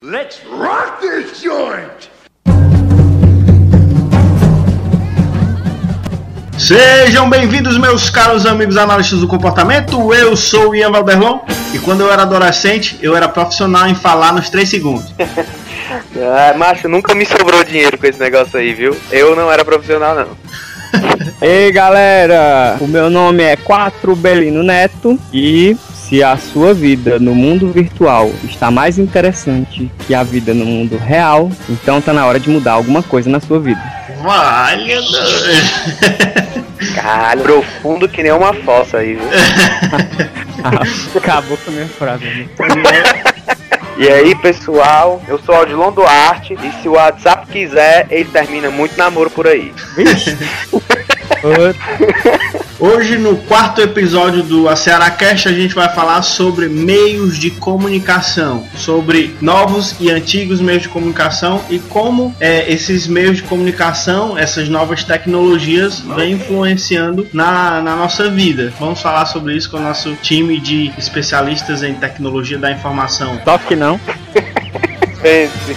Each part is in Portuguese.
Let's rock this joint! Sejam bem-vindos, meus caros amigos analistas do comportamento. Eu sou o Ian Valderlon e quando eu era adolescente, eu era profissional em falar nos 3 segundos. ah, macho, nunca me sobrou dinheiro com esse negócio aí, viu? Eu não era profissional, não. Ei galera, o meu nome é 4 Belino Neto e se a sua vida no mundo virtual está mais interessante que a vida no mundo real, então tá na hora de mudar alguma coisa na sua vida. Valha, Caralho, profundo que nem uma fossa aí, viu? Acabou com a minha frase. Né? E aí, pessoal, eu sou Aldilon Duarte e se o WhatsApp quiser, ele termina muito namoro por aí. Hoje, no quarto episódio do Cearacast, a gente vai falar sobre meios de comunicação, sobre novos e antigos meios de comunicação e como é, esses meios de comunicação, essas novas tecnologias, vêm influenciando na, na nossa vida. Vamos falar sobre isso com o nosso time de especialistas em tecnologia da informação. Top que não. Pense.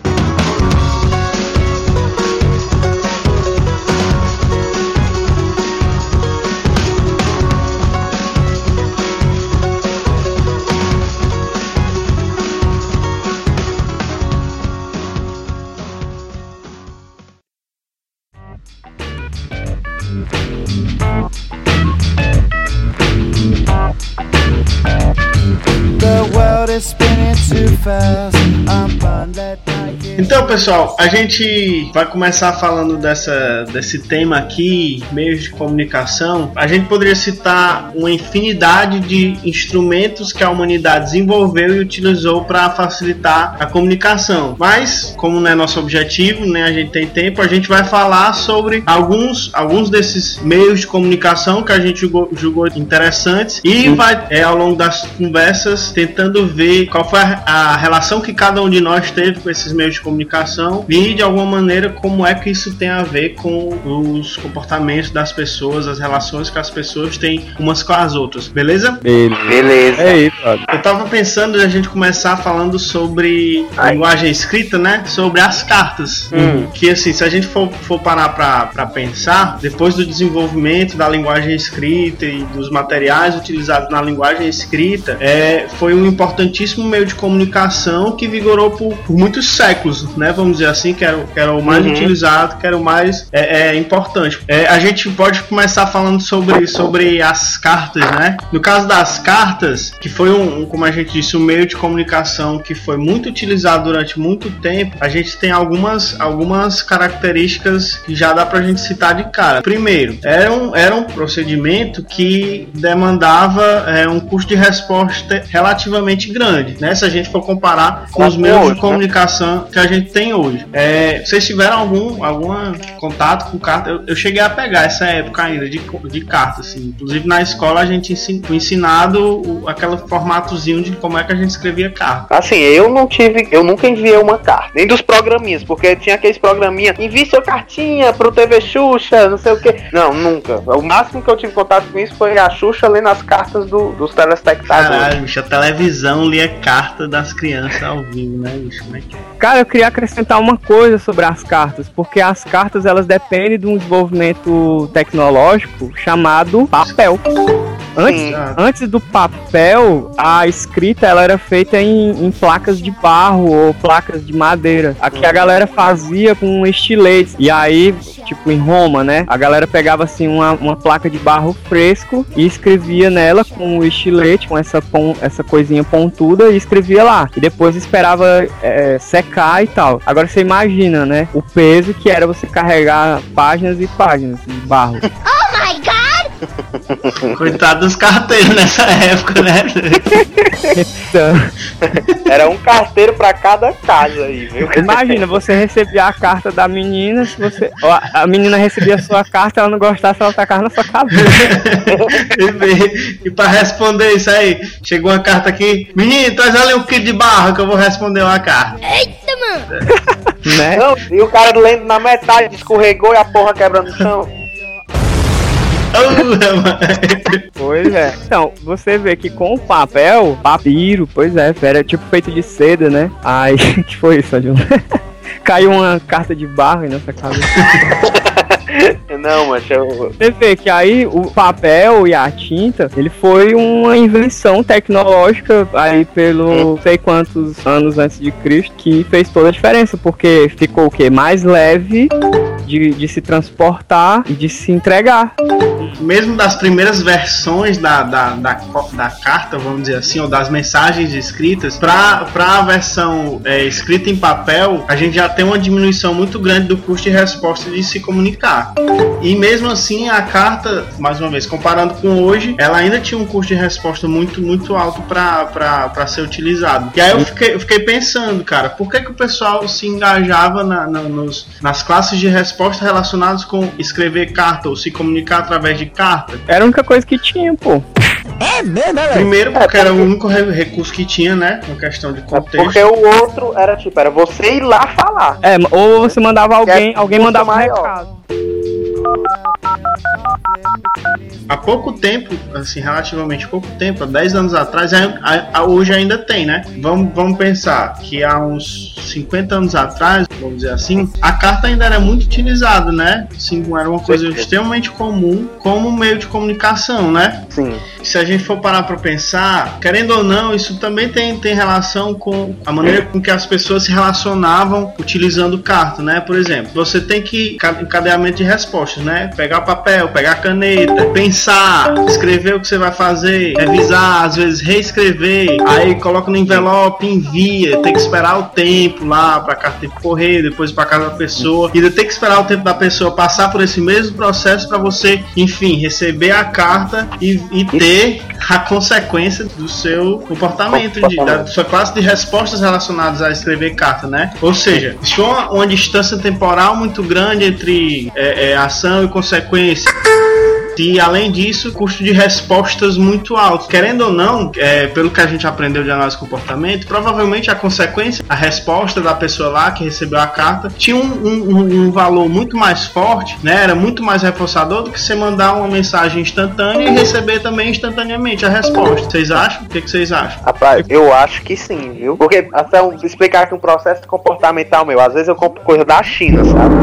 Então, pessoal, a gente vai começar falando dessa, desse tema aqui, meios de comunicação. A gente poderia citar uma infinidade de instrumentos que a humanidade desenvolveu e utilizou para facilitar a comunicação. Mas, como não é nosso objetivo, né, a gente tem tempo, a gente vai falar sobre alguns, alguns desses meios de comunicação que a gente julgou, julgou interessantes e vai, é, ao longo das conversas, tentando ver qual foi a, a relação que cada um de nós teve com esses meios de comunicação e de alguma maneira como é que isso tem a ver com os comportamentos das pessoas, as relações que as pessoas têm umas com as outras, beleza? Beleza. É isso, Eu tava pensando em a gente começar falando sobre Ai. linguagem escrita, né? Sobre as cartas. Hum. Que assim, se a gente for, for parar pra, pra pensar, depois do desenvolvimento da linguagem escrita e dos materiais utilizados na linguagem escrita, é, foi um importantíssimo meio de comunicação que vigorou por, por muitos séculos, né? Vamos dizer assim, que era, que era o mais Uhum. utilizado, que era o mais é, é, importante. É, a gente pode começar falando sobre, sobre as cartas, né? No caso das cartas, que foi um, um, como a gente disse, um meio de comunicação que foi muito utilizado durante muito tempo, a gente tem algumas, algumas características que já dá pra gente citar de cara. Primeiro, era um, era um procedimento que demandava é, um custo de resposta relativamente grande, né? Se a gente for comparar com os meios de né? comunicação que a gente tem hoje. É, vocês tiveram algum algum contato com carta? Eu, eu cheguei a pegar essa época ainda de, de carta, assim. Inclusive na escola a gente ensin, foi ensinado o, aquele formatozinho de como é que a gente escrevia carta. Assim, eu não tive, eu nunca enviei uma carta, nem dos programinhas, porque tinha aqueles programinha, envie sua cartinha pro TV Xuxa, não sei o que. Não, nunca. O máximo que eu tive contato com isso foi a Xuxa lendo as cartas do- dos telespectadores. Caralho, bicho, a televisão lia carta das crianças ao vivo, né, bicho? Como é que... Cara, eu queria acrescentar uma coisa sobre as cartas, porque as cartas elas dependem de um desenvolvimento tecnológico chamado papel. Antes, antes do papel, a escrita ela era feita em, em placas de barro ou placas de madeira. Aqui a galera fazia com estiletes. E aí, tipo em Roma, né? A galera pegava assim uma, uma placa de barro fresco e escrevia nela com o estilete, com essa, pon, essa coisinha pontuda e escrevia lá. E depois esperava é, secar e tal. Agora você imagina, né? O peso que era você carregar páginas e páginas de barro. Oh my god! Coitado dos carteiros nessa época, né? Então, Era um carteiro pra cada casa aí, viu? imagina, você recebia a carta da menina, se você. ó, A menina recebia a sua carta, ela não gostasse, ela tacava na sua cabeça. e, e pra responder isso aí, chegou uma carta aqui. Menino, traz ali um quilo de barro que eu vou responder uma carta. né? Não, e o cara lendo na metade, escorregou e a porra quebra no chão. Mano. Pois é. Então, você vê que com o papel, papiro, pois é, era tipo feito de seda, né? Aí, que foi isso, Adil? Caiu uma carta de barro nessa cabeça. Não, mas eu. Você vê que aí o papel e a tinta, ele foi uma invenção tecnológica aí pelo não sei quantos anos antes de Cristo que fez toda a diferença, porque ficou o quê? Mais leve de, de se transportar e de se entregar. Mesmo das primeiras versões da, da, da, da carta, vamos dizer assim, ou das mensagens escritas, para a versão é, escrita em papel, a gente já tem uma diminuição muito grande do custo de resposta de se comunicar. E mesmo assim, a carta, mais uma vez, comparando com hoje, ela ainda tinha um custo de resposta muito, muito alto para ser utilizado. E aí eu fiquei, eu fiquei pensando, cara, por que, que o pessoal se engajava na- na- nos, nas classes de resposta relacionadas com escrever carta ou se comunicar através de carta? Era a única coisa que tinha, pô. Primeiro, porque era o único re- recurso que tinha, né? Com questão de contexto. É Porque o outro era tipo, era você ir lá falar. É, ou você mandava alguém, é alguém custo mandava um maior. recado. Há pouco tempo, assim, relativamente pouco tempo, há 10 anos atrás, hoje ainda tem, né? Vamos, vamos pensar que há uns 50 anos atrás, vamos dizer assim, a carta ainda era muito utilizada, né? Assim, era uma coisa Certeza. extremamente comum como meio de comunicação, né? Sim. se a gente for parar para pensar, querendo ou não, isso também tem, tem relação com a maneira com que as pessoas se relacionavam utilizando carta, né? Por exemplo, você tem que ca- encadeamento de respostas, né? Pegar papel, pegar caneta, pensar, escrever o que você vai fazer, revisar, às vezes reescrever, aí coloca no envelope, envia, tem que esperar o tempo lá para a carta pro correio, depois para casa da pessoa, e ainda tem que esperar o tempo da pessoa passar por esse mesmo processo para você, enfim, receber a carta e, e ter a consequência do seu comportamento, de, da sua classe de respostas relacionadas a escrever carta, né? Ou seja, existe uma, uma distância temporal muito grande entre é, é, ação e consequência. E além disso, custo de respostas muito alto. Querendo ou não, é, pelo que a gente aprendeu de análise de comportamento, provavelmente a consequência, a resposta da pessoa lá que recebeu a carta, tinha um, um- um- valor muito mais forte, né? Era muito mais reforçador do que você mandar uma mensagem instantânea e receber também instantaneamente a resposta. Vocês acham? O que, que vocês acham? Rapaz, eu acho que sim, viu? Porque até um, explicar aqui um processo comportamental meu. Às vezes eu compro coisa da China, sabe?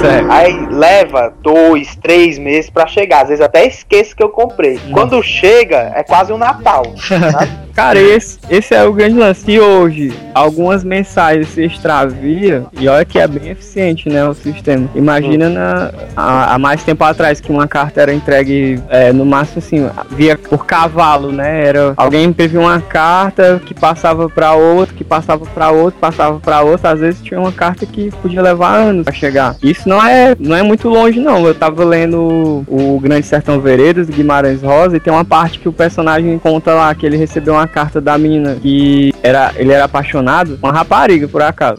Certo. Aí leva dois, três meses pra chegar. Às vezes até esqueço que eu comprei. Quando chega, é quase um Natal. sabe? Cara, esse, esse é o grande lance. Se hoje algumas mensagens se extravia, e olha que é bem eficiente, né, o sistema. Imagina na, há, há mais tempo atrás que uma carta era entregue é, no máximo assim, via por cavalo, né? Era alguém imprimiu uma carta que passava pra outro, que passava pra outro, passava pra outro. Às vezes tinha uma carta que podia levar anos pra chegar. Isso não é, não é muito longe, não. Eu tava lendo o Grande Sertão Veredas, Guimarães Rosa, e tem uma parte que o personagem conta lá que ele recebeu uma carta da menina que era, ele era apaixonado, uma rapariga, por acaso.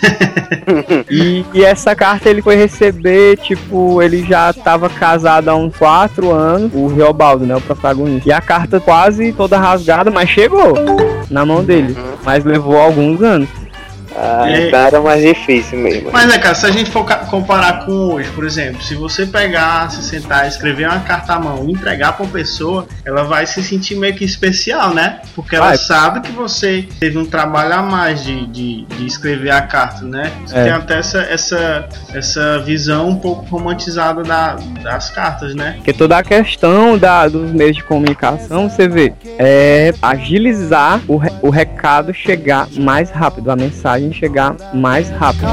e, e essa carta ele foi receber, tipo, ele já tava casado há uns 4 anos, o Reobaldo, né, o protagonista. E a carta quase toda rasgada, mas chegou na mão dele. Mas levou alguns anos. Ah, É. então era mais difícil mesmo. Mas, né, cara, se a gente for comparar com hoje, por exemplo, se você pegar, se sentar, escrever uma carta à mão e entregar pra uma pessoa, ela vai se sentir meio que especial, né? Porque ela Vai. sabe que você teve um trabalho a mais de, de, de escrever a carta, né? Você É. tem até essa, essa, essa visão um pouco romantizada da- das cartas, né? Porque toda a questão da, dos meios de comunicação, você vê, é agilizar o, re- o recado chegar mais rápido, a mensagem chegar mais rápido.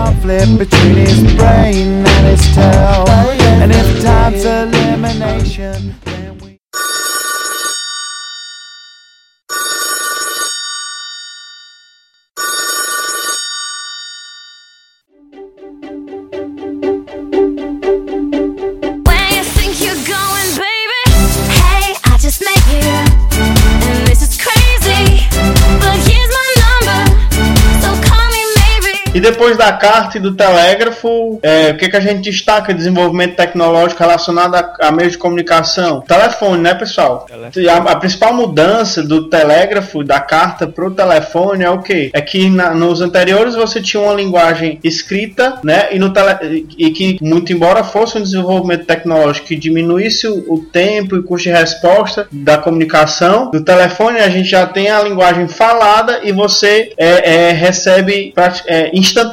Depois da carta e do telégrafo, é, o que, que a gente destaca? Desenvolvimento tecnológico relacionado a, a meios de comunicação. Telefone, né, pessoal? Telefone. A, a principal mudança do telégrafo, da carta pro telefone é o quê? É que na- nos anteriores você tinha uma linguagem escrita, né? E, no tele, e que, muito embora fosse um desenvolvimento tecnológico que diminuísse o, o tempo e custo de resposta da comunicação, do telefone a gente já tem a linguagem falada e você é, é, recebe é, instantaneamente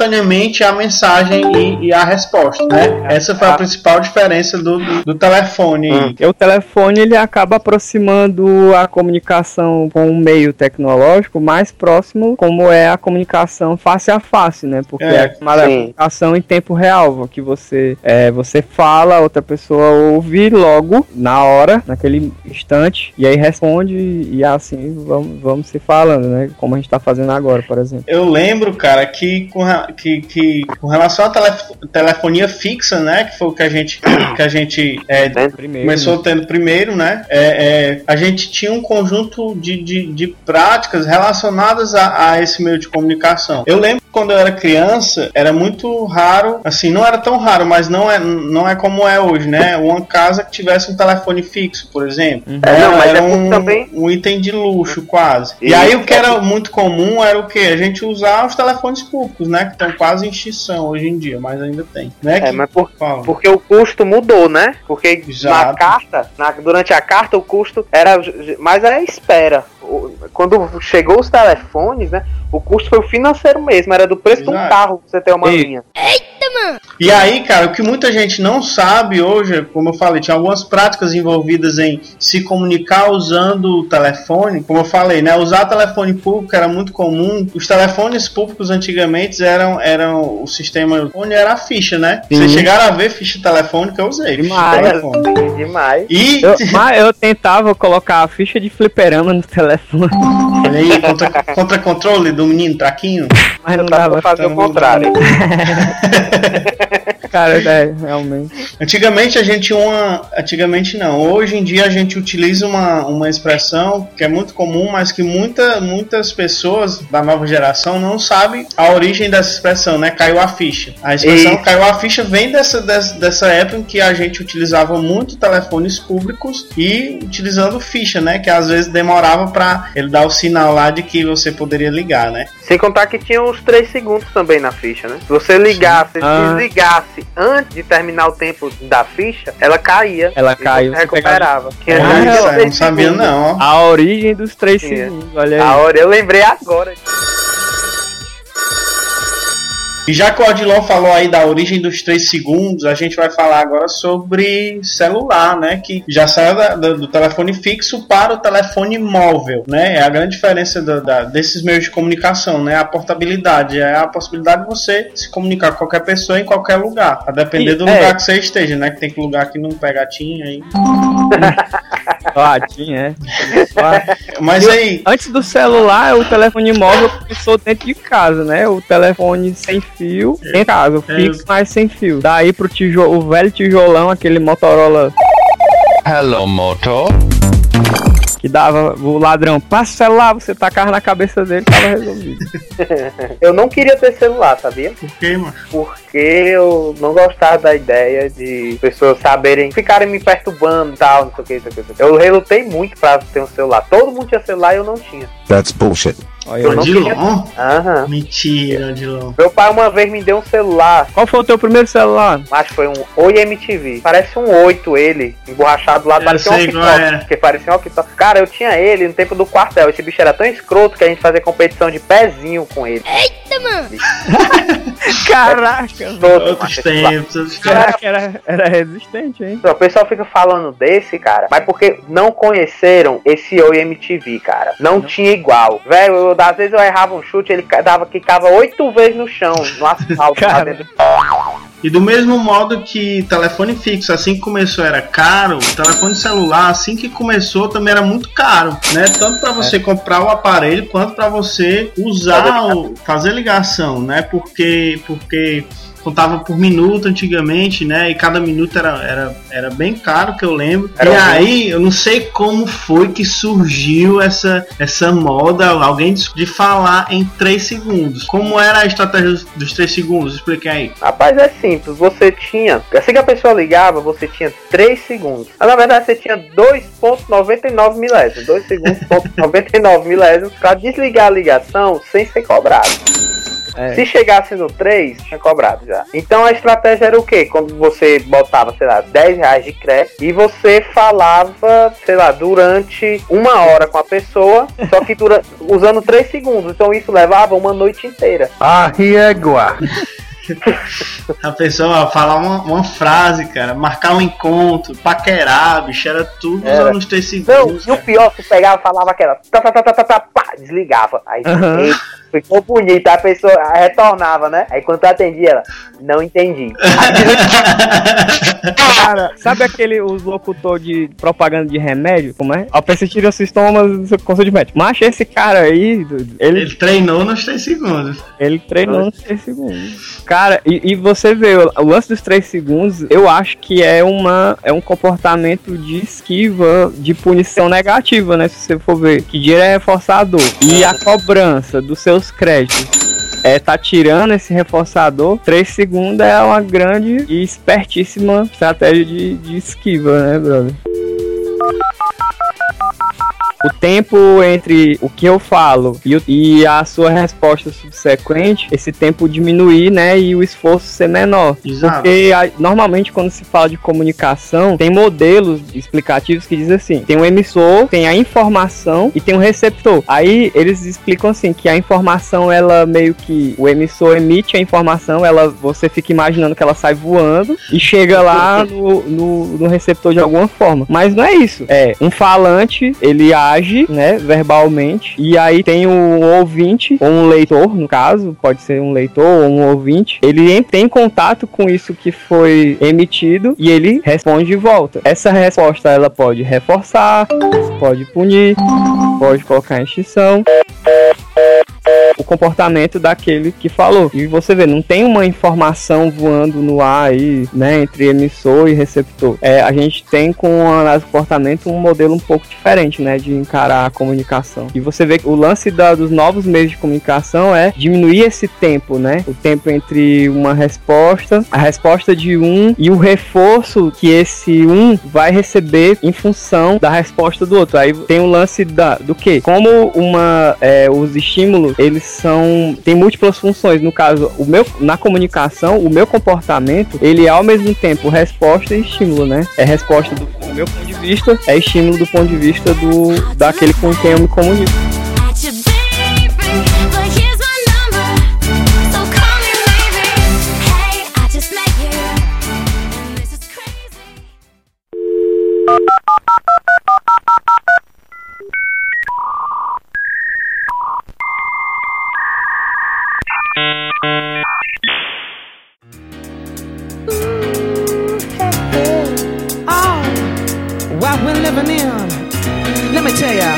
a mensagem e, e a resposta, né? Essa foi a principal diferença do, do, do telefone. Porque o telefone ele acaba aproximando a comunicação com um meio tecnológico mais próximo, como é a comunicação face a face, né? Porque É, é, a chamada sim. comunicação em tempo real, que você é, você fala, outra pessoa ouve logo na hora, naquele instante, e aí responde e assim vamos, vamos se falando, né? Como a gente tá fazendo agora, por exemplo. Eu lembro, cara, que que, que com relação à telef- telefonia fixa, né? Que foi o que a gente, que a gente é, começou tendo primeiro, né? É, é, a gente tinha um conjunto de, de, de práticas relacionadas a, a esse meio de comunicação. Eu lembro que quando eu era criança, era muito raro, assim, não era tão raro, mas não é, não é como é hoje, né? Uma casa que tivesse um telefone fixo, por exemplo. É, não, mas era é um, também- um item de luxo, quase. E Isso. aí o que era muito comum era o que? A gente usar os telefones públicos, né? Estão quase em extinção hoje em dia, mas ainda tem. Né? É, que, mas por, fala. porque o custo mudou, né? Porque na Exato. carta, na- durante a carta, o custo era. Mas era espera. Quando chegou os telefones, né? O custo foi o financeiro mesmo, era do preço de um Exato. carro você ter uma Ei. linha. E aí, cara, o que muita gente não sabe hoje, como eu falei, tinha algumas práticas envolvidas em se comunicar usando o telefone. Como eu falei, né? Usar telefone público era muito comum. Os telefones públicos antigamente eram, eram o sistema onde era a ficha, né? Sim. Vocês chegaram a ver ficha telefônica, eu usei. Ficha Demais. telefone. Demais. E Eu, mas eu tentava colocar a ficha de fliperama no telefone, olha aí, contra, contra controle do menino Traquinho. Mas não Dá dava pra fazer o contrário. Cara, é, realmente. Antigamente a gente tinha uma. Antigamente não. Hoje em dia a gente utiliza uma, uma expressão que é muito comum, mas que muita, muitas pessoas da nova geração não sabem a origem dessa expressão, né? Caiu a ficha. A expressão Isso. caiu a ficha vem dessa, dessa, dessa época em que a gente utilizava muito telefones públicos e utilizando ficha, né? Que às vezes demorava para ele dar o sinal lá de que você poderia ligar, né? Sem contar que tinha uns 3 segundos também na ficha, né? Se você ligasse, Ah. desligasse antes de terminar o tempo da ficha, ela caía. Ela caiu, recuperava. Tinha Ah, não sabia segundos. não, ó. A origem dos três Sim. segundos, olha aí. A hora eu lembrei agora. E já que o Odilon falou aí da origem dos 3 segundos, a gente vai falar agora sobre celular, né? Que já saiu da- do, do telefone fixo para o telefone móvel, né? É a grande diferença do- da- desses meios de comunicação, né? A portabilidade é a possibilidade de você se comunicar com qualquer pessoa em qualquer lugar, a depender Sim, do é. lugar que você esteja, né? Que tem que lugar que não pega tinha aí. Tinha, é. Mas aí, Antes do celular, o telefone móvel começou dentro de casa, né? O telefone sem fio, em casa, É. fixo, mas sem fio. Daí pro tijolo, o velho tijolão, aquele Motorola Hello, Moto. Que dava o ladrão, passa o celular, você tacava na cabeça dele, tava resolvido. Eu não queria ter celular, sabia? por quê, mano? Porque eu não gostava da ideia de pessoas saberem, ficarem me perturbando e tal, não sei o que, não sei o que. não sei o que. Eu relutei muito pra ter um celular. Todo mundo tinha celular e eu não tinha. That's bullshit. Olha Eu não Odilon? Aham. Mentira, Odilon. Meu pai uma vez me deu um celular, Qual foi o teu primeiro celular? acho que foi um Oi MTV. Parece um 8 ele, emborrachado lá, Eu parecia um walkie-talkie. é. Porque parecia um walkie-talkie. Cara, eu tinha ele no tempo do quartel. Esse bicho era tão escroto que a gente fazia competição de pezinho com ele. Caraca, Todo, Outros tempos, outros tempos. caraca, era, era resistente, hein? O pessoal fica falando desse, cara, mas porque não conheceram esse Oi MTV, cara. Não, tinha igual. Velho, eu- às vezes eu errava um chute, ele dava quicava oito vezes no chão, no asfalto. Cara. E do mesmo modo que telefone fixo, assim que começou, era caro, telefone celular, assim que começou, também era muito caro, né? Tanto para você é. comprar o aparelho quanto para você usar, o, fazer ligação, né? Porque, porque contava por minuto antigamente, né? E cada minuto era, era, era bem caro, que eu lembro. Era e aí, eu não sei como foi que surgiu essa, essa moda, alguém de falar em 3 segundos. Como era a estratégia dos 3 segundos? Explique aí. Rapaz, é simples. Você tinha, assim que a pessoa ligava, você tinha 3 segundos. Mas na verdade você tinha 2.99 milésimos. 2 segundos, 99 milésimos para desligar a ligação sem ser cobrado. É. Se chegasse no 3, tinha cobrado já. Então a estratégia era o quê? Quando você botava, sei lá, 10 reais de crédito e você falava, sei lá, durante uma hora com a pessoa, só que dura, usando 3 segundos. Então isso levava uma noite inteira. Ah, riegua. A pessoa falar uma, uma, frase, cara, marcar um encontro, paquerar, bicho, era tudo era. nos 3 segundos. Não, e o pior, tu pegava e falava aquela. Tá, tá, tá, tá, tá, tá, pá, desligava. Aí, uhum. Ficou bonito, a pessoa retornava, né? Aí quando tu atendia ela, não entendi. Cara, sabe aquele os locutor de propaganda de remédio? Como é? A pessoa tira os sintomas do consulta de médico. Mas esse cara aí, ele, ele treinou nos 3 segundos. Ele treinou nos 3 segundos. Cara, e, e, você vê, o lance dos 3 segundos, eu acho que é uma é um comportamento de esquiva, de punição negativa, né? Se você for ver. Que dinheiro é reforçador. E a cobrança dos seus créditos é, tá tirando esse reforçador, 3 segundos é uma grande e espertíssima estratégia de, de esquiva, né, brother? O tempo entre o que eu falo e, e, a sua resposta subsequente, esse tempo diminuir, né, e o esforço ser menor. Exato. Porque a, normalmente quando se fala de comunicação, tem modelos explicativos que dizem assim, tem um emissor, tem a informação e tem um receptor. Aí eles explicam assim que a informação ela meio que o emissor emite a informação, ela você fica imaginando que ela sai voando e chega lá no, no, no receptor de alguma forma. Mas não é isso. É um falante, ele age age, né, verbalmente, e aí tem um ouvinte, ou um leitor, no caso, pode ser um leitor ou um ouvinte, ele tem contato com isso que foi emitido e ele responde de volta. Essa resposta ela pode reforçar, pode punir, pode colocar em extinção o comportamento daquele que falou. E você vê, não tem uma informação voando no ar aí, né, entre emissor e receptor. É, a gente tem com o análise comportamento um modelo um pouco diferente, né, de encarar a comunicação. E você vê que o lance da, dos novos meios de comunicação é diminuir esse tempo, né, o tempo entre uma resposta, a resposta de um e o reforço que esse um vai receber em função da resposta do outro. Aí tem o lance da, do que? Como uma, é, os estímulos, eles são tem múltiplas funções. No caso, o meu na comunicação, o meu comportamento, ele é ao mesmo tempo resposta e estímulo, né? É resposta do, do meu ponto de vista, é estímulo do ponto de vista do daquele com quem eu me comunico. tell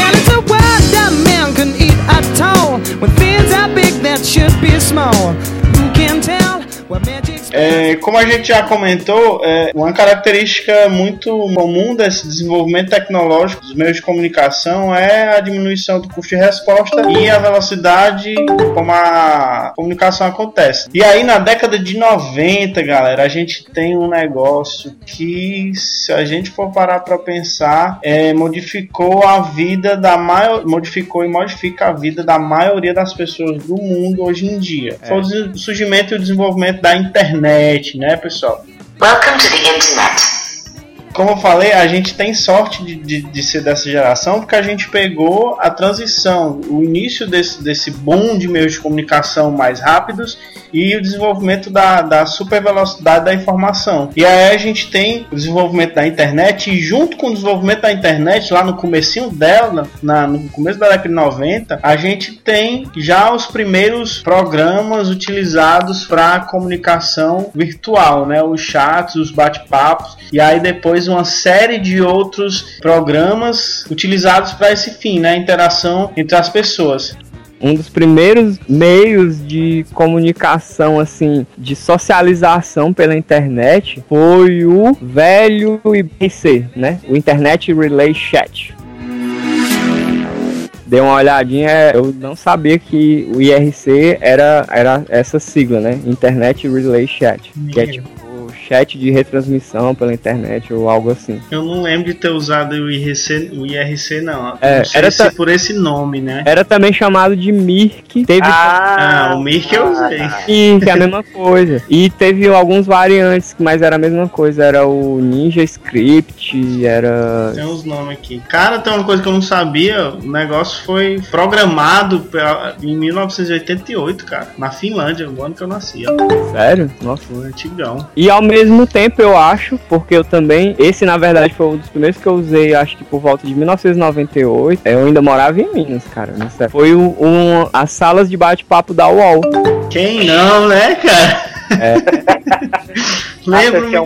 And it's a world that man can eat at all. When things are big that should be small, who can tell what magic? É, como a gente já comentou, é, uma característica muito comum desse desenvolvimento tecnológico dos meios de comunicação é a diminuição do custo de resposta e a velocidade como a comunicação acontece. E aí, na década de 90, galera, a gente tem um negócio que, se a gente for parar para pensar, é, modificou a vida da maior, modificou e modifica a vida da maioria das pessoas do mundo hoje em dia. É. Foi o surgimento e o desenvolvimento da internet internet, né, pessoal? Welcome to the internet. Como eu falei, a gente tem sorte de, de, de ser dessa geração porque a gente pegou a transição, o início desse, desse boom de meios de comunicação mais rápidos e o desenvolvimento da, da super velocidade da informação. E aí a gente tem o desenvolvimento da internet e junto com o desenvolvimento da internet, lá no comecinho dela, na, no começo da década de 90, a gente tem já os primeiros programas utilizados para comunicação virtual, né? Os chats, os bate-papos e aí depois uma série de outros programas utilizados para esse fim, né? Interação entre as pessoas um dos primeiros meios de comunicação, assim, de socialização pela internet foi o velho IBC, né? O Internet Relay Chat. Dei uma olhadinha, eu não sabia que o IRC era, era essa sigla, né? Internet Relay Chat. Que é tipo chat de retransmissão pela internet ou algo assim. Eu não lembro de ter usado o IRC, o IRC não. É, não sei era ta- por esse nome, né? Era também chamado de Mirk. Teve Ah, o Mirk eu usei. Mirk, é a mesma coisa. E teve alguns variantes, mas era a mesma coisa. Era o Ninja Script, era. Tem uns nomes aqui. Cara, tem uma coisa que eu não sabia. O negócio foi programado pela- em 1988, cara. Na Finlândia, o ano que eu nasci. Ó. Sério? Nossa. Foi antigão. E ao mesmo tempo eu acho, porque eu também, esse na verdade foi um dos primeiros que eu usei, acho que por volta de 1998. Eu ainda morava em Minas, cara. Nessa, foi o, um, as salas de bate-papo da UOL. Quem não, né, cara? Nossa, Lembro-me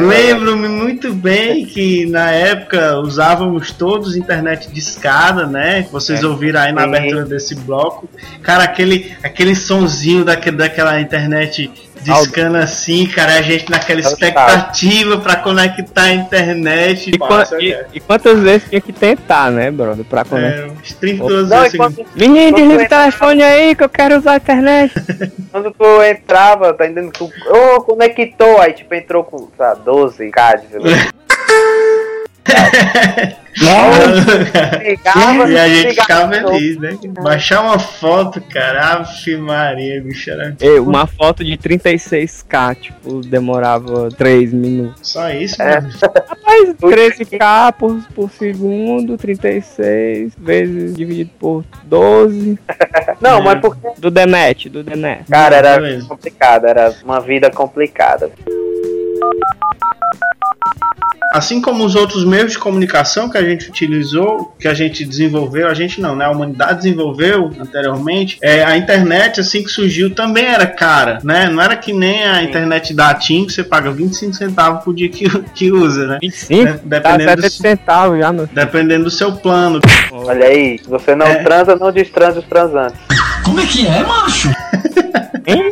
né? Lembro-me muito bem que na época usávamos todos internet de escada, né? Vocês É. ouviram aí na abertura desse bloco. Cara, aquele, aquele sonzinho daque, daquela internet discando assim, cara, a gente naquela expectativa pra conectar a internet. E, e- e quantas vezes tinha que tentar, né, brother? Pra conectar. É, uns 32 Não, vezes. quando, Menino, desliga o telefone aí que eu quero usar a internet. quando tu entrava, tá entendendo? Tu, ô, conectou, aí tipo entrou com, sei lá, 12k de velocidade. E a gente ficava feliz, né? Baixar uma foto, cara, Ave Maria, bicho, era Ei, uma foto de 36k, tipo, demorava 3 minutos. só isso, É. mano. Rapaz, 13k por, por segundo, 36 vezes dividido por 12. Não, É. mas porque, Do Demet, do Demet. cara, era Beleza. complicado, era uma vida complicada. Assim como os outros meios de comunicação que a gente utilizou, que a gente desenvolveu, a gente não, né? A humanidade desenvolveu anteriormente, é, a internet, assim que surgiu, também era cara, né? Não era que nem a internet da TIM, que você paga 25 centavos por dia que, que usa, né? 25? É, dependendo, 70 do, centavos já, dependendo do seu plano. Olha aí, se você não É. transa, não destransa os transantes. Hein?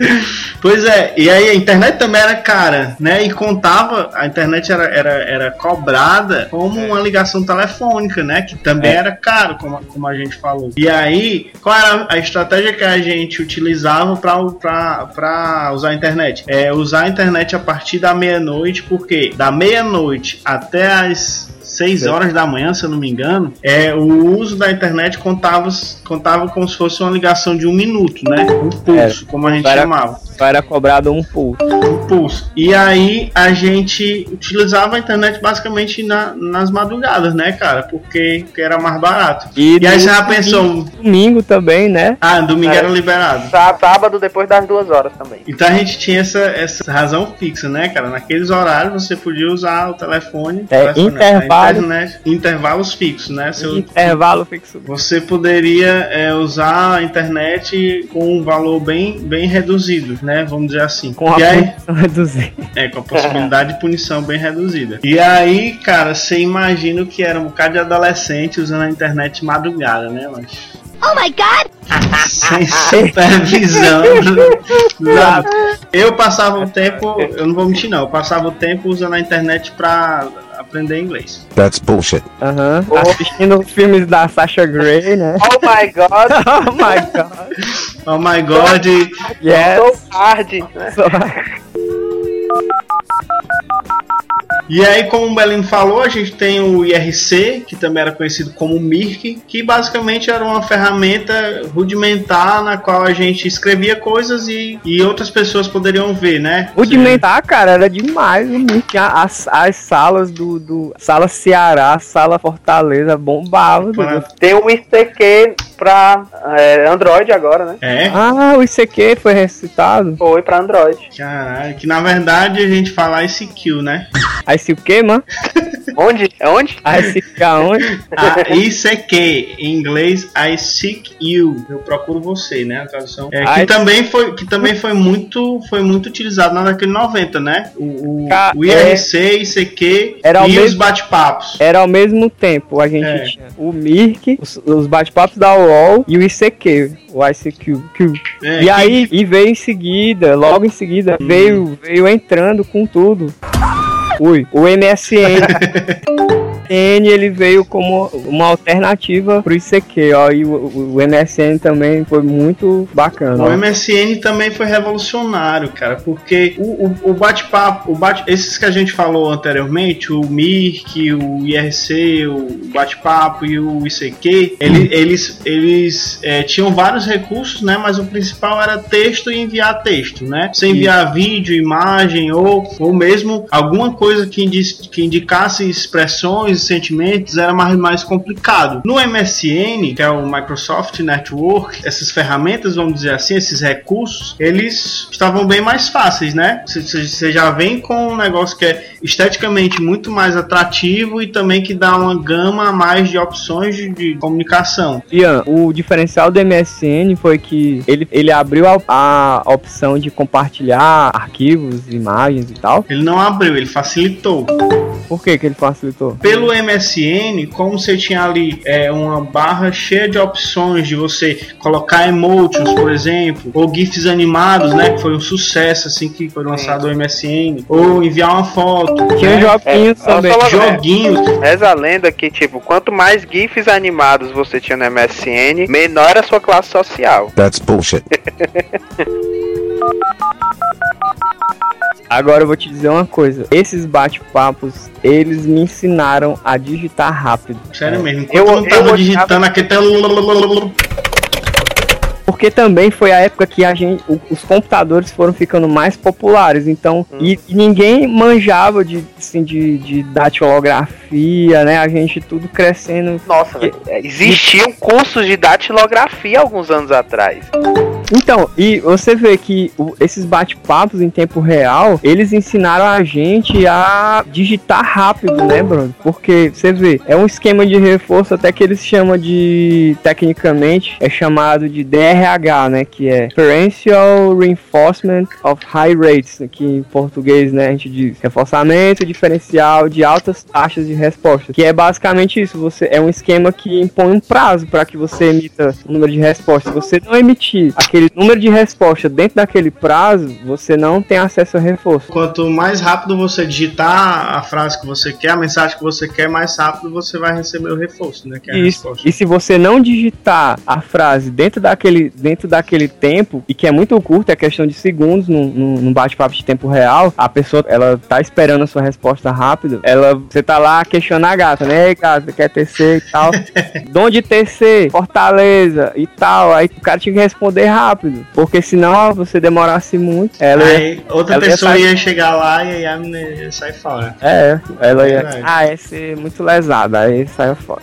Pois é, e aí a internet também era cara, né? E contava, a internet era, era, era cobrada como uma ligação telefônica, né? Que também É. era caro, como, como a gente falou. E aí, qual era a estratégia que a gente utilizava para usar a internet? É usar a internet a partir da meia-noite, porque da meia-noite até as 6 horas da manhã, se eu não me engano, é, o uso da internet contava, contava como se fosse uma ligação de um minuto, né? Um pulso, como a gente Era- chamava Só era cobrado um pulso. um pulso. E aí a gente utilizava a internet basicamente na- nas madrugadas, né, cara? Porque, porque era mais barato. E, E aí você já pensou, Domingo também, né? ah, domingo É. era liberado. Sá- Sábado depois das duas horas também. Então a gente tinha essa, essa razão fixa, né, cara? Naqueles horários você podia usar o telefone, É, intervalo. A internet, intervalos fixos, né? Seu, Intervalo fixo. você poderia é, usar a internet com um valor bem, bem reduzido, né? Vamos dizer assim. Com a e aí, punição reduzida. É, com a possibilidade de punição bem reduzida. E aí, cara, você imagina o que era um bocado de adolescente usando a internet de madrugada, né, mas. Oh my god! Sem supervisão. Eu passava o tempo, eu não vou mentir não, eu passava o tempo usando a internet pra aprender inglês. That's bullshit. Aham. Oh. Assistindo filmes da Sasha Grey, né? Oh my god, oh my god. Oh my god, Yes. so hard. Né? So- E aí, como o Belino falou, a gente tem o IRC, que também era conhecido como Mirk, que basicamente era uma ferramenta rudimentar na qual a gente escrevia coisas e, e outras pessoas poderiam ver, né? Rudimentar, cara, era demais o Mirk. As, as salas do, do. Sala Ceará, sala Fortaleza, bombava. Para-. Tem o ICQ pra é, Android agora, né? É, Ah, o ICQ foi recitado. Foi pra Android. caralho, que na verdade a gente fala ICQ, né? Aí se o quê, mano? Onde? É onde? Aí se fica onde? A ICQ, em inglês, I seek you. Eu procuro você, né? A tradução. É, que I- também foi, que também foi muito, foi muito utilizado na década de 90, né? O, o, Ca- o IRC, ICQ Era e os mesmo- bate-papos. Era ao mesmo tempo, a gente É. tinha o Mirk, os, os bate-papos da UOL e o ICQ, o ICQ. Q. É, E que- aí, e veio em seguida, logo em seguida, veio, veio entrando com tudo. Ui, o MSN. MSN ele veio como uma alternativa pro ICQ, ó, e o, o- MSN também foi muito bacana. O ó. MSN também foi revolucionário, cara, porque o, o, o bate-papo, o bate, esses que a gente falou anteriormente, o Mirk, o IRC, o bate-papo e o ICQ, ele- eles, eles é, tinham vários recursos, né? Mas o principal era texto e enviar texto, né? Você enviar vídeo, imagem ou, ou mesmo alguma coisa que, indi- que indicasse expressões sentimentos era mais, mais complicado. No MSN, que é o Microsoft Network, essas ferramentas, vamos dizer assim, esses recursos, eles estavam bem mais fáceis, né? Você já vem com um negócio que é esteticamente muito mais atrativo e também que dá uma gama a mais de opções de, de comunicação. Ian, o diferencial do MSN foi que ele, ele abriu a, a opção de compartilhar arquivos, imagens e tal. Ele não abriu, ele facilitou. Por que que ele facilitou? Pelo MSN, como você tinha ali é, uma barra cheia de opções de você colocar emotions, por exemplo, ou GIFs animados, né? Que foi um sucesso assim que foi lançado o MSN, ou enviar uma foto. Tinha né? joguinhos É, também. Joguinhos. Reza a lenda que, tipo, quanto mais GIFs animados você tinha no MSN, menor a sua classe social. That's bullshit. Agora eu vou te dizer uma coisa. Esses bate-papos, eles me ensinaram a digitar rápido. Sério mesmo. Enquanto Eu- eu, não tava eu digitando aquele. Porque também foi a época que a gente, os computadores foram ficando mais populares, então e, e ninguém manjava de, assim, de, de datilografia, né? A gente tudo crescendo. Nossa, velho, existiam cursos de datilografia alguns anos atrás. Então, e você vê que o- esses bate-papos em tempo real, eles ensinaram a gente a digitar rápido, né, Bruno? Porque você vê, é um esquema de reforço até que eles chamam de, tecnicamente, é chamado de DRH, né? Que é Differential Reinforcement of High Rates, que em português, né, a gente diz reforçamento diferencial de altas taxas de resposta. Que é basicamente isso, você é um esquema que impõe um prazo para que você emita um número de respostas. Se você não emitir aquele número de resposta dentro daquele prazo, você não tem acesso a reforço. Quanto mais rápido você digitar a frase que você quer, a mensagem que você quer, mais rápido você vai receber o reforço, né? Que é a Isso. resposta. E se você não digitar a frase dentro daquele, dentro daquele tempo, e que é muito curto, é questão de segundos, num, num bate-papo de tempo real, a pessoa, ela tá esperando a sua resposta rápido, ela, você tá lá questionando a gata, né? Ei, gata, você quer TC e tal. De onde TC? Fortaleza e tal. Aí o cara tinha que responder rápido, porque senão você demorasse muito, ela ia Aí outra ela ia pessoa sair- ia chegar lá e aí a menina ia sair fora. É, ela ia. Ah, ia ser muito lesada, aí saiu fora.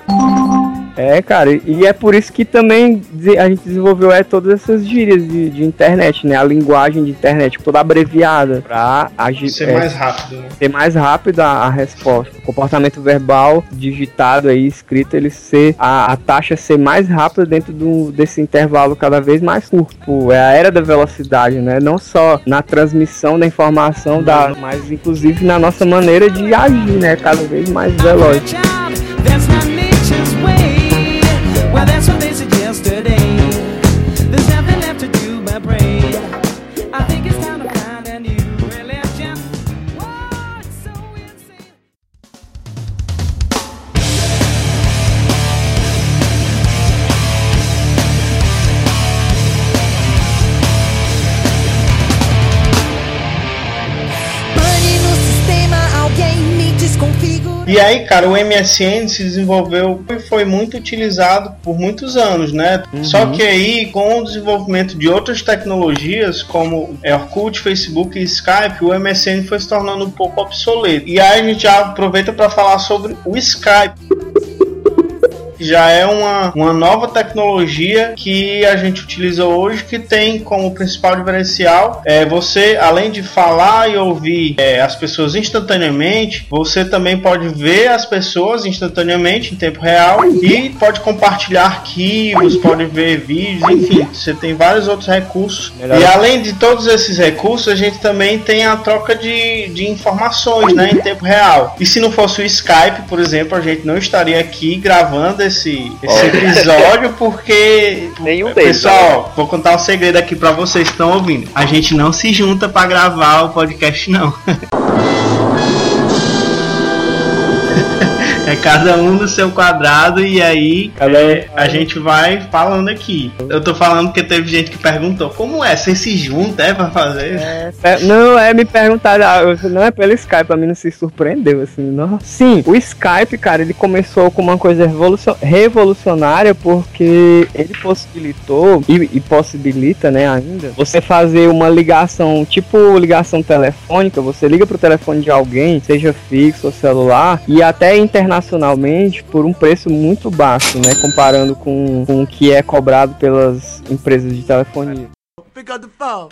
É, cara, e- é por isso que também a gente desenvolveu é, todas essas gírias de, de internet, né? A linguagem de internet toda abreviada pra agir, Ser é, mais rápido, né? ser mais rápida a, a resposta. O comportamento verbal digitado aí, escrito, ele ser a, a taxa ser mais rápida dentro do, desse intervalo cada vez mais curto. É a era da velocidade, né? Não só na transmissão da informação, da, mas inclusive na nossa maneira de agir, né? Cada vez mais veloz. Well, that's E aí, cara, o MSN se desenvolveu e foi muito utilizado por muitos anos, né? Só que aí, com o desenvolvimento de outras tecnologias, como Orkut, Facebook e Skype, o MSN foi se tornando um pouco obsoleto. E aí a gente já aproveita para falar sobre o Skype já é uma, uma nova tecnologia que a gente utiliza hoje que tem como principal diferencial é você, além de falar e ouvir é, as pessoas instantaneamente, você também pode ver as pessoas instantaneamente em tempo real e pode compartilhar arquivos, pode ver vídeos, enfim, você tem vários outros recursos. Melhor. E além de todos esses recursos, a gente também tem a troca de, de informações né, em tempo real. E se não fosse o Skype, por exemplo, a gente não estaria aqui gravando esse, esse episódio porque. Nenhum deles, Pessoal, vou contar um segredo aqui pra vocês que estão ouvindo. A gente não se junta pra gravar o podcast, não. É cada um no seu quadrado e aí Cada um é, a gente vai falando aqui. Eu tô falando porque teve gente que perguntou como é, você se junta é pra fazer? É, não, é me perguntar, ah, não é pelo Skype, pra mim não se surpreendeu, assim, nossa. Sim, o Skype, cara, ele começou com uma coisa revolucio- revolucionária porque ele possibilitou, e, e possibilita, né, ainda, você fazer uma ligação, tipo ligação telefônica, você liga pro telefone de alguém, seja fixo ou celular, e até internacionalmente, por um preço muito baixo, né, comparando com, com o que é cobrado pelas empresas de telefonia. Pick up the phone.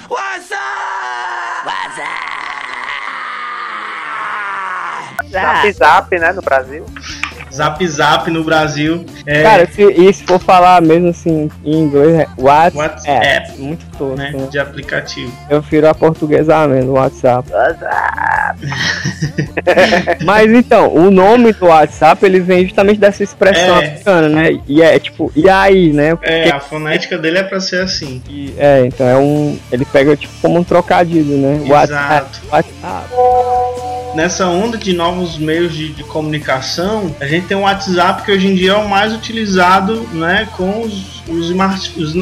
Zap Zap, né, no Brasil. Zap Zap no Brasil. É, Cara, se, e se for falar mesmo assim em inglês, é WhatsApp. WhatsApp. muito tosco. né, né? de aplicativo. Eu prefiro a portuguesar do WhatsApp. Mas então, o nome do WhatsApp ele vem justamente dessa expressão É. africana, né? E é tipo, e aí, né? É, a fonética dele é pra ser assim. Porque- é, então é um. Ele pega tipo como um trocadilho, né? WhatsApp. Exato. WhatsApp. Nessa onda de novos meios de, de comunicação, a gente tem o WhatsApp que hoje em dia é o mais utilizado, né, com os, os, smart, os,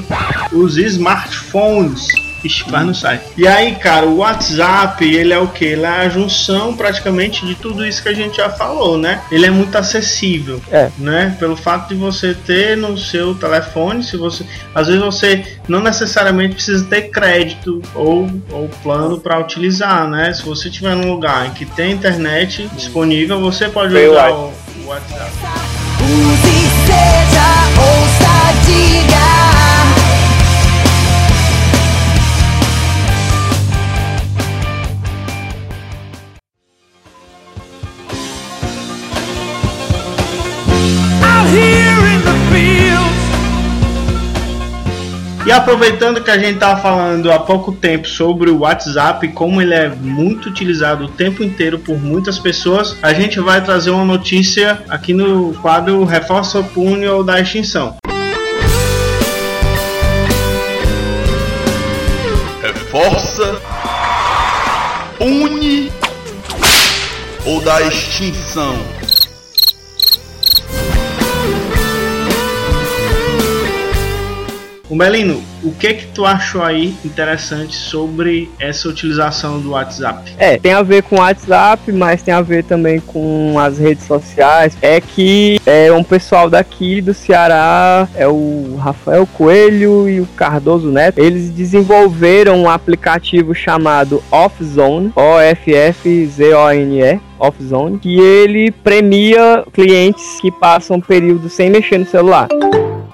os smartphones. Ixi, quase não sai. E aí, cara, o WhatsApp, ele é o que? Ele é a junção praticamente de tudo isso que a gente já falou, né? Ele é muito acessível, É. né? Pelo fato de você ter no seu telefone, se você, às vezes você não necessariamente precisa ter crédito ou, ou plano para utilizar, né? Se você estiver num lugar em que tem internet disponível, você pode usar o, o WhatsApp. Use, seja, ouça, diga. E aproveitando que a gente tava falando há pouco tempo sobre o WhatsApp, como ele é muito utilizado o tempo inteiro por muitas pessoas, a gente vai trazer uma notícia aqui no quadro Reforça o Punho ou da Extinção. Reforça, une ou da extinção. O Melino, o que que tu achou aí interessante sobre essa utilização do WhatsApp? É, tem a ver com o WhatsApp, mas tem a ver também com as redes sociais. É que é um pessoal daqui do Ceará, é o Rafael Coelho e o Cardoso Neto, eles desenvolveram um aplicativo chamado Offzone, O-F-F-Z-O-N-E. Offzone, que ele premia clientes que passam período sem mexer no celular.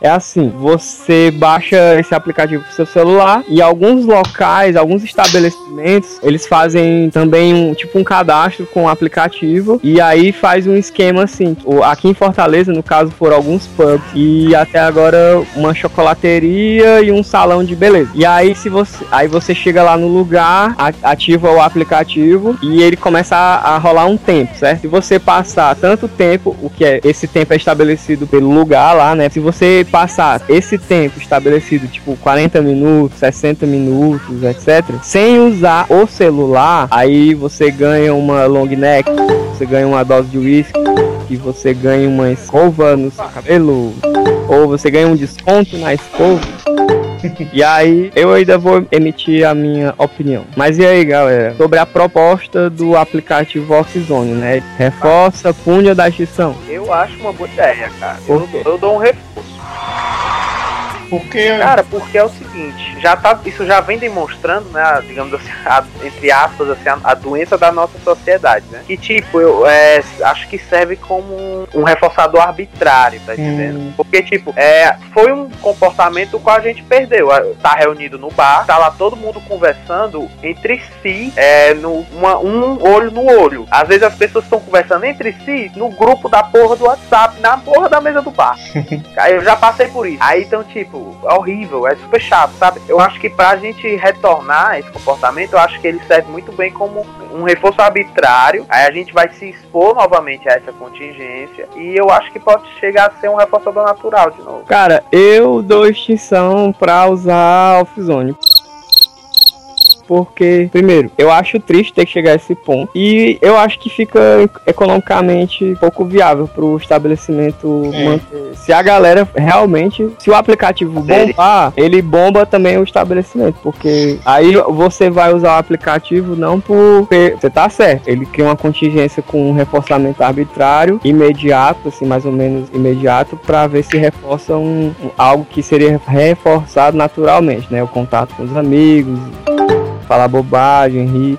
É assim, você baixa esse aplicativo pro seu celular e alguns locais, alguns estabelecimentos, eles fazem também um tipo um cadastro com o aplicativo e aí faz um esquema assim. Aqui em Fortaleza, no caso, foram alguns pubs e até agora uma chocolateria e um salão de beleza. E aí se você, aí você chega lá no lugar, ativa o aplicativo e ele começa a, a rolar um tempo, certo? Se você passar tanto tempo, o que é esse tempo é estabelecido pelo lugar lá, né? Se você passar esse tempo estabelecido, tipo 40 minutos, 60 minutos, etc, sem usar o celular, aí você ganha uma long neck, você ganha uma dose de whisky, e você ganha uma escova no seu cabelo, ou você ganha um desconto na escova. E aí eu ainda vou emitir a minha opinião. Mas e aí, galera? Sobre a proposta do aplicativo Oxzone, né? Reforça, pune ou dá extinção? Eu acho uma boa ideia, cara. Eu, eu dou um reforço. Wow. Porque Cara, porque é o seguinte, já tá, isso já vem demonstrando, né, digamos assim, a- entre aspas, assim, a, a doença da nossa sociedade, né? Que tipo, eu é, acho que serve como um, um reforçador arbitrário, tá entendendo? Porque tipo, é, foi um comportamento do qual a gente perdeu. Tá reunido no bar, tá lá todo mundo conversando entre si, é, no, uma- um olho no olho. Às vezes as pessoas estão conversando entre si no grupo da porra do WhatsApp, na porra da mesa do bar. Aí eu já passei por isso. Aí então, tipo, é horrível, é super chato, sabe? Eu acho que pra gente retornar esse comportamento, eu acho que ele serve muito bem como um reforço arbitrário. Aí a gente vai se expor novamente a essa contingência. E eu acho que pode chegar a ser um reforçador natural de novo. Cara, eu dou extinção pra usar Offzone. Porque, primeiro, eu acho triste ter que chegar a esse ponto. E eu acho que fica economicamente pouco viável pro estabelecimento É. manter. Se a galera realmente. Se o aplicativo bombar, ele bomba também o estabelecimento. Porque aí você vai usar o aplicativo não por. Você tá certo. Ele cria uma contingência com um reforçamento arbitrário, imediato, assim, mais ou menos imediato, pra ver se reforça um- algo que seria reforçado naturalmente, né? O contato com os amigos, falar bobagem, rir.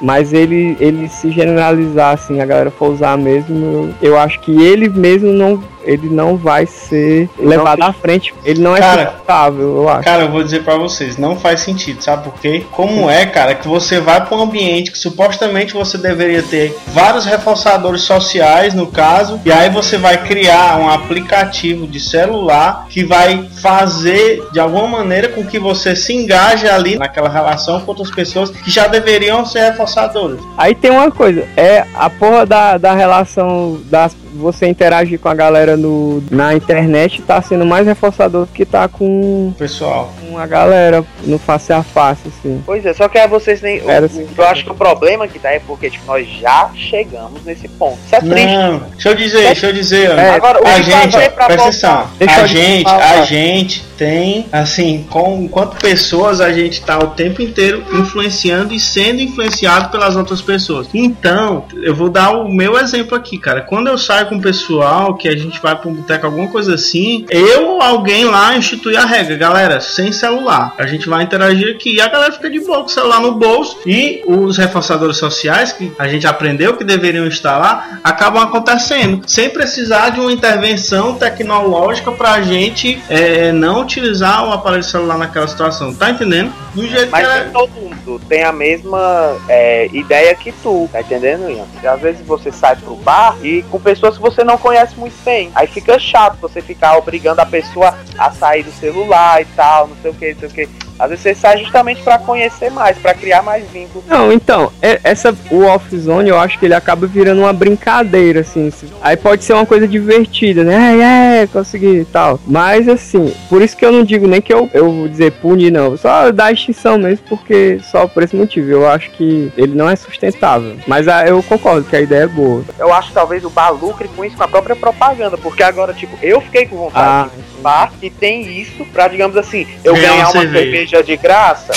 Mas ele, ele se generalizar assim, a galera for usar mesmo, eu, eu acho que ele mesmo não, ele não vai ser levado à frente. Ele não é sustentável, eu acho. Cara, eu vou dizer pra vocês, não faz sentido, sabe por quê? Como é, cara, que você vai pra um ambiente que supostamente você deveria ter vários reforçadores sociais, no caso, e aí você vai criar um aplicativo de celular que vai fazer de alguma maneira com que você se engaje ali naquela relação com outras pessoas que já deveriam ser reforçadores. Aí tem uma coisa, é a porra da, da relação das você interagir com a galera no, na internet tá sendo mais reforçador do que tá com, Pessoal, com a galera no face a face, assim. Pois é, só que aí vocês nem. o- Era o- assim. eu acho que o problema que tá é porque tipo, nós já chegamos nesse ponto. Isso é triste. Não, deixa eu dizer, deixa eu dizer. É, agora, o a que gente, ó, pra presta atenção. Deixa A gente, falar. a gente tem, assim, com, enquanto pessoas, a gente tá o tempo inteiro influenciando e sendo influenciado pelas outras pessoas. Então, eu vou dar o meu exemplo aqui, cara. Quando eu saio com o pessoal, que a gente vai pra um boteco, alguma coisa assim, eu ou alguém lá institui a regra, galera, sem celular. A gente vai interagir aqui e a galera fica de boa com o celular no bolso e os reforçadores sociais que a gente aprendeu que deveriam estar lá acabam acontecendo sem precisar de uma intervenção tecnológica pra gente é, não utilizar o aparelho celular naquela situação. Tá entendendo? Do jeito Mas que era... todo mundo tem a mesma é, ideia que tu, tá entendendo, Ian? Às vezes você sai pro bar e com pessoas que você não conhece muito bem. Aí fica chato você ficar obrigando a pessoa a sair do celular e tal, não sei o que, não sei o que. Às vezes você sai justamente pra conhecer mais, pra criar mais vínculos. Não, então, é- essa, o off-zone eu acho que ele acaba virando uma brincadeira, assim. Aí pode ser uma coisa divertida, né? É, é, consegui e tal. Mas assim, por isso que eu não digo nem que eu, eu vou dizer punir, não. Só dar extinção mesmo, porque só por esse motivo. Eu acho que ele não é sustentável. Mas ah, eu concordo que a ideia é boa. Eu acho que talvez o bar lucre com isso com a própria propaganda, porque agora, tipo, eu fiquei com vontade Ah, de bar e tem isso pra, digamos assim, eu Ganhar uma cerveja. cerveja de graça,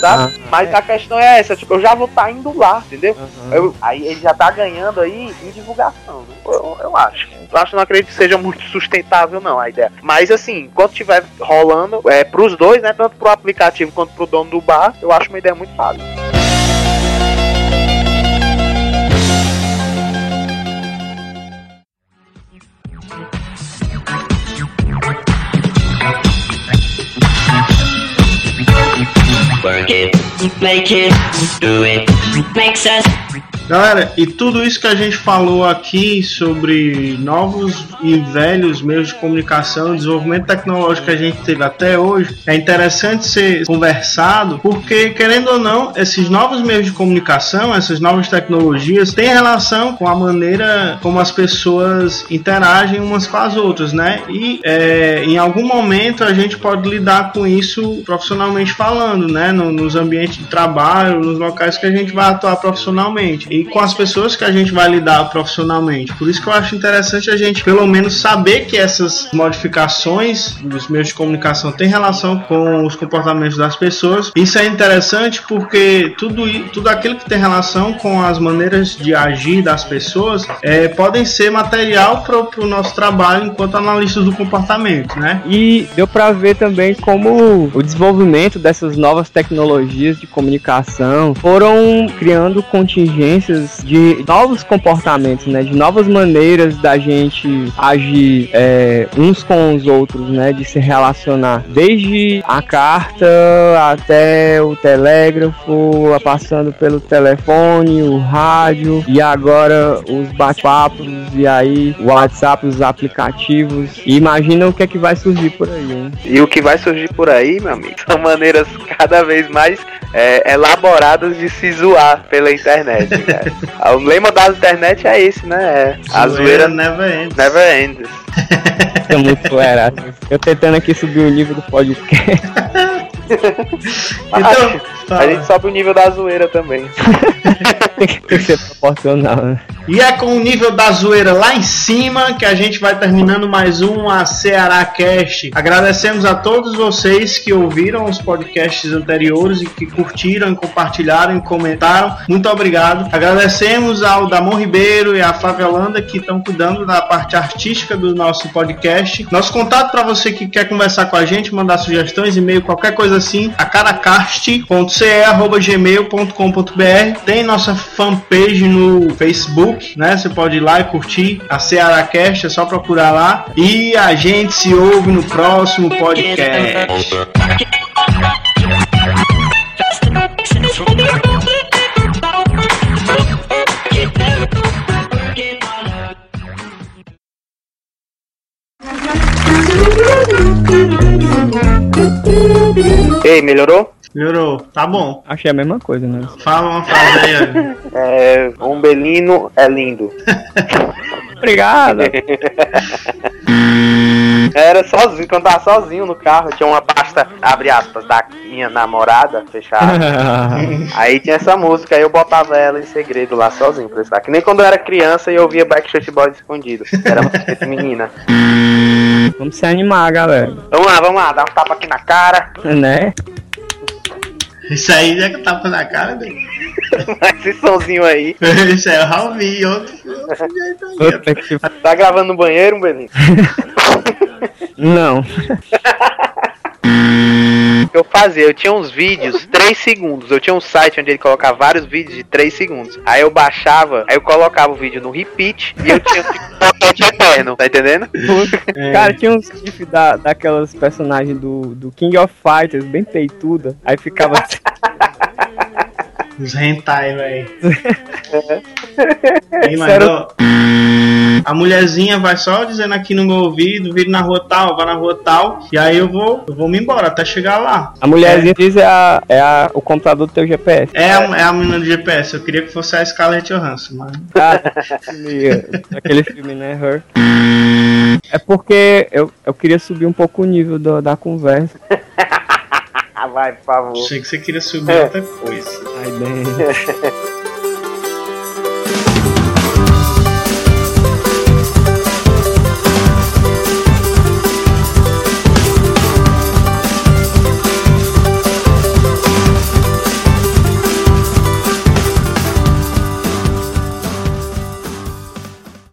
sabe? Mas a questão é essa, tipo, eu já vou estar indo lá, entendeu? Eu- aí ele já tá ganhando aí em divulgação, né? Eu, eu acho. Eu acho, não acredito que seja muito sustentável, não, a ideia. Mas assim, enquanto tiver rolando, é, pros dois, né? Tanto pro aplicativo quanto pro dono do bar, eu acho uma ideia muito válida. Work it, make it, do it, makes us Galera, e tudo isso que a gente falou aqui sobre novos e velhos meios de comunicação, desenvolvimento tecnológico que a gente teve até hoje, é interessante ser conversado, porque querendo ou não, esses novos meios de comunicação, essas novas tecnologias, têm relação com a maneira como as pessoas interagem umas com as outras, né? E é, em algum momento a gente pode lidar com isso profissionalmente falando, né? No- nos ambientes de trabalho, nos locais que a gente vai atuar profissionalmente. E com as pessoas que a gente vai lidar profissionalmente. Por isso que eu acho interessante a gente, pelo menos, saber que essas modificações dos meios de comunicação têm relação com os comportamentos das pessoas. Isso é interessante porque tudo, tudo aquilo que tem relação com as maneiras de agir das pessoas é, podem ser material para o nosso trabalho enquanto analistas do comportamento, né? E deu pra ver também como o desenvolvimento dessas novas tecnologias de comunicação foram criando contingências de novos comportamentos, né? De novas maneiras da gente agir é, uns com os outros, né? De se relacionar. Desde a carta até o telégrafo, passando pelo telefone, o rádio e agora os bate-papos e aí o WhatsApp, os aplicativos. Imagina o que é que vai surgir por aí, hein? E o que vai surgir por aí, meu amigo, são maneiras cada vez mais é, elaboradas de se zoar pela internet, cara. o lema da internet é esse, né? É, a zoeira never ends. never ends. É muito era. Eu tentando aqui subir o nível do podcast. Então, A gente sobe o nível da zoeira também. Tem que ser proporcional, né? E é com o nível da zoeira lá em cima que a gente vai terminando mais um a Ceará Cast. Agradecemos a todos vocês que ouviram os podcasts anteriores e que curtiram, compartilharam e comentaram. Muito obrigado. Agradecemos ao Damon Ribeiro e à Flávia Holanda que estão cuidando da parte artística do nosso podcast. Nosso contato para você que quer conversar com a gente, mandar sugestões, e-mail, qualquer coisa assim, a caracast.ce.gmail.com.br. Tem nossa fanpage no Facebook, né? Você pode ir lá e curtir a Cearacast, é só procurar lá. E a gente se ouve no próximo podcast. Ei, melhorou? Melhorou, tá bom. Achei a mesma coisa, né? Fala uma frase aí. É, Umbelino é lindo. Obrigado. Era sozinho, quando tava sozinho no carro, tinha uma pasta, abre aspas, da minha namorada, fechada. aí tinha essa música, aí eu botava ela em segredo lá sozinho pra estar. Que nem quando eu era criança e eu via Backstreet Boys escondido. Era música de menina. Vamos se animar, galera. Vamos lá, vamos lá, dá um tapa aqui na cara. Né? Isso aí é que tapa na cara dele. Esse somzinho aí. Isso é o que... Tá gravando no banheiro, Belinho? Não. Eu fazia, eu tinha uns vídeos 3 segundos. Eu tinha um site onde ele colocava vários vídeos de 3 segundos. Aí eu baixava, aí eu colocava o vídeo no repeat e eu tinha um eterno, tá entendendo? Cara, tinha uns gifs da, daquelas personagens do, do King of Fighters, bem peituda. Aí ficava. Os hentai, velho. Sério? mandou? A mulherzinha vai só dizendo aqui no meu ouvido, vire na rua tal, vá na rua tal, e aí eu vou, eu vou me embora até chegar lá. A mulherzinha diz é, a, é a, o computador do teu GPS. É a, é a menina do GPS, eu queria que fosse a Scarlett Johansson, mas. Filme, aquele filme, né? Her. É porque eu, eu queria subir um pouco o nível do- da conversa. Ah, vai, por favor. Achei que você queria subir é. outra coisa. Ai, bem.